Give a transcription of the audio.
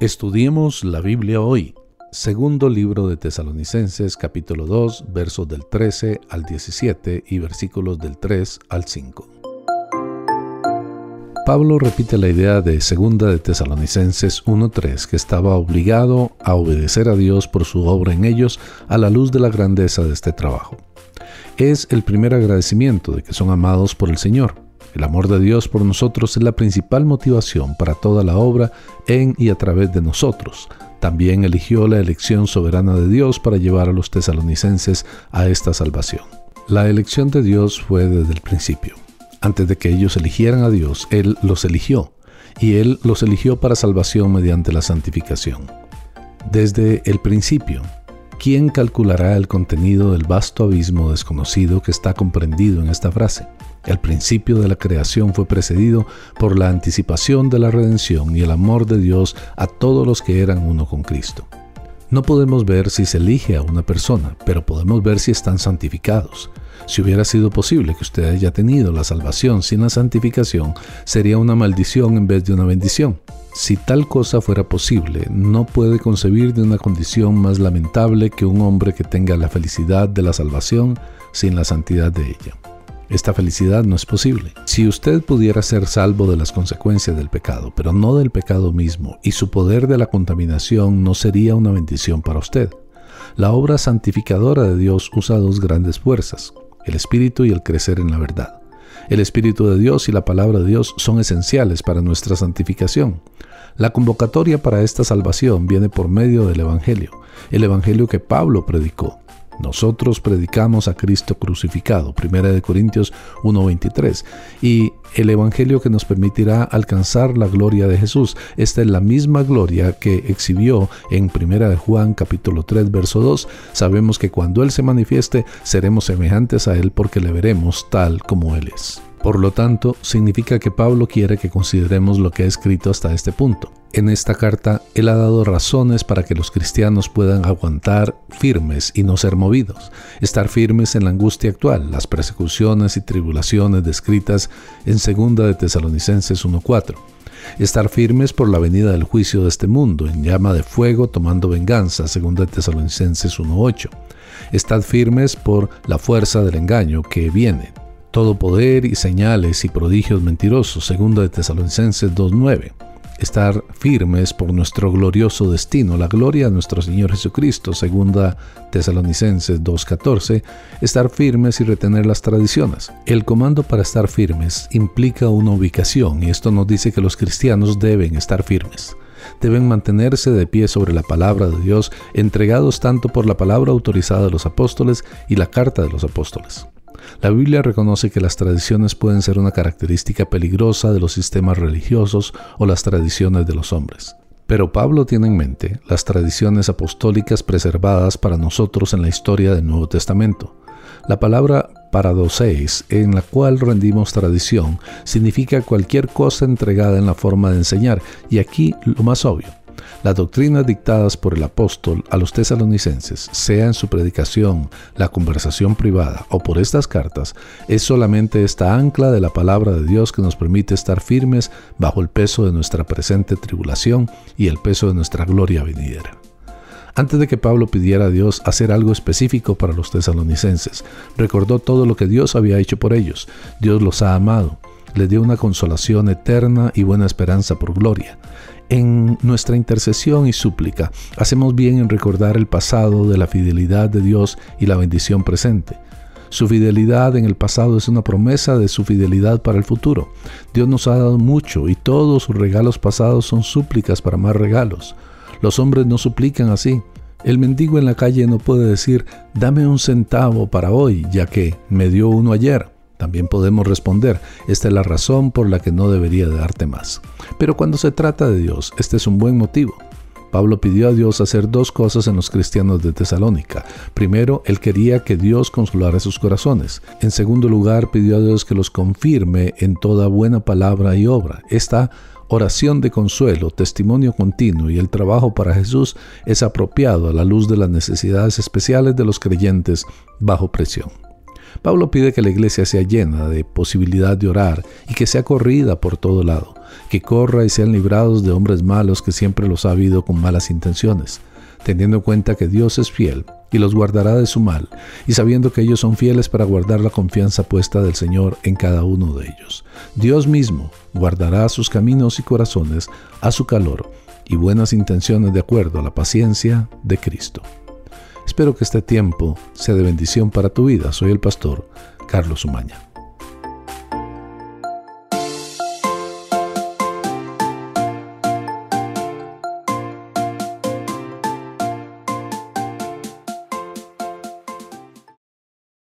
Estudiemos la Biblia hoy. Segundo libro de Tesalonicenses capítulo 2 versos del 13 al 17 y versículos del 3 al 5. Pablo repite la idea de Segunda de Tesalonicenses 1.3 que estaba obligado a obedecer a Dios por su obra en ellos a la luz de la grandeza de este trabajo. Es el primer agradecimiento de que son amados por el Señor el amor de Dios por nosotros es la principal motivación para toda la obra en y a través de nosotros. También eligió la elección soberana de Dios para llevar a los tesalonicenses a esta salvación. La elección de Dios fue desde el principio. Antes de que ellos eligieran a Dios, Él los eligió, y Él los eligió para salvación mediante la santificación. Desde el principio, ¿quién calculará el contenido del vasto abismo desconocido que está comprendido en esta frase? El principio de la creación fue precedido por la anticipación de la redención y el amor de Dios a todos los que eran uno con Cristo. No podemos ver si se elige a una persona, pero podemos ver si están santificados. Si hubiera sido posible que usted haya tenido la salvación sin la santificación, sería una maldición en vez de una bendición. Si tal cosa fuera posible, no puede concebir de una condición más lamentable que un hombre que tenga la felicidad de la salvación sin la santidad de ella. Esta felicidad no es posible. Si usted pudiera ser salvo de las consecuencias del pecado, pero no del pecado mismo, y su poder de la contaminación no sería una bendición para usted. La obra santificadora de Dios usa dos grandes fuerzas, el Espíritu y el crecer en la verdad. El Espíritu de Dios y la palabra de Dios son esenciales para nuestra santificación. La convocatoria para esta salvación viene por medio del Evangelio, el Evangelio que Pablo predicó. Nosotros predicamos a Cristo crucificado, 1 Corintios 1:23, y el Evangelio que nos permitirá alcanzar la gloria de Jesús. Esta es la misma gloria que exhibió en 1 Juan capítulo 3 verso 2. Sabemos que cuando Él se manifieste seremos semejantes a Él porque le veremos tal como Él es. Por lo tanto, significa que Pablo quiere que consideremos lo que ha escrito hasta este punto. En esta carta, él ha dado razones para que los cristianos puedan aguantar firmes y no ser movidos, estar firmes en la angustia actual, las persecuciones y tribulaciones descritas en 2 de Tesalonicenses 1.4 estar firmes por la venida del juicio de este mundo, en llama de fuego tomando venganza, 2 Tesalonicenses 1.8. Estar firmes por la fuerza del engaño que viene, todo poder y señales y prodigios mentirosos, segunda de Tesalonicenses 2.9. Estar firmes por nuestro glorioso destino, la gloria de nuestro Señor Jesucristo, segunda Tesalonicenses 2.14. Estar firmes y retener las tradiciones. El comando para estar firmes implica una ubicación y esto nos dice que los cristianos deben estar firmes deben mantenerse de pie sobre la palabra de Dios, entregados tanto por la palabra autorizada de los apóstoles y la carta de los apóstoles. La Biblia reconoce que las tradiciones pueden ser una característica peligrosa de los sistemas religiosos o las tradiciones de los hombres. Pero Pablo tiene en mente las tradiciones apostólicas preservadas para nosotros en la historia del Nuevo Testamento. La palabra paradoseis, en la cual rendimos tradición, significa cualquier cosa entregada en la forma de enseñar, y aquí lo más obvio, las doctrinas dictadas por el apóstol a los tesalonicenses, sea en su predicación, la conversación privada o por estas cartas, es solamente esta ancla de la palabra de Dios que nos permite estar firmes bajo el peso de nuestra presente tribulación y el peso de nuestra gloria venidera. Antes de que Pablo pidiera a Dios hacer algo específico para los tesalonicenses, recordó todo lo que Dios había hecho por ellos. Dios los ha amado, les dio una consolación eterna y buena esperanza por gloria. En nuestra intercesión y súplica hacemos bien en recordar el pasado de la fidelidad de Dios y la bendición presente. Su fidelidad en el pasado es una promesa de su fidelidad para el futuro. Dios nos ha dado mucho y todos sus regalos pasados son súplicas para más regalos. Los hombres no suplican así. El mendigo en la calle no puede decir, dame un centavo para hoy, ya que me dio uno ayer. También podemos responder, esta es la razón por la que no debería darte más. Pero cuando se trata de Dios, este es un buen motivo. Pablo pidió a Dios hacer dos cosas en los cristianos de Tesalónica. Primero, él quería que Dios consolara sus corazones. En segundo lugar, pidió a Dios que los confirme en toda buena palabra y obra. Esta oración de consuelo, testimonio continuo y el trabajo para Jesús es apropiado a la luz de las necesidades especiales de los creyentes bajo presión. Pablo pide que la iglesia sea llena de posibilidad de orar y que sea corrida por todo lado. que corra y sean librados de hombres malos que siempre los ha habido con malas intenciones, teniendo en cuenta que Dios es fiel y los guardará de su mal, y sabiendo que ellos son fieles para guardar la confianza puesta del Señor en cada uno de ellos. Dios mismo guardará sus caminos y corazones a su calor y buenas intenciones de acuerdo a la paciencia de Cristo. Espero que este tiempo sea de bendición para tu vida. Soy el pastor Carlos Umaña.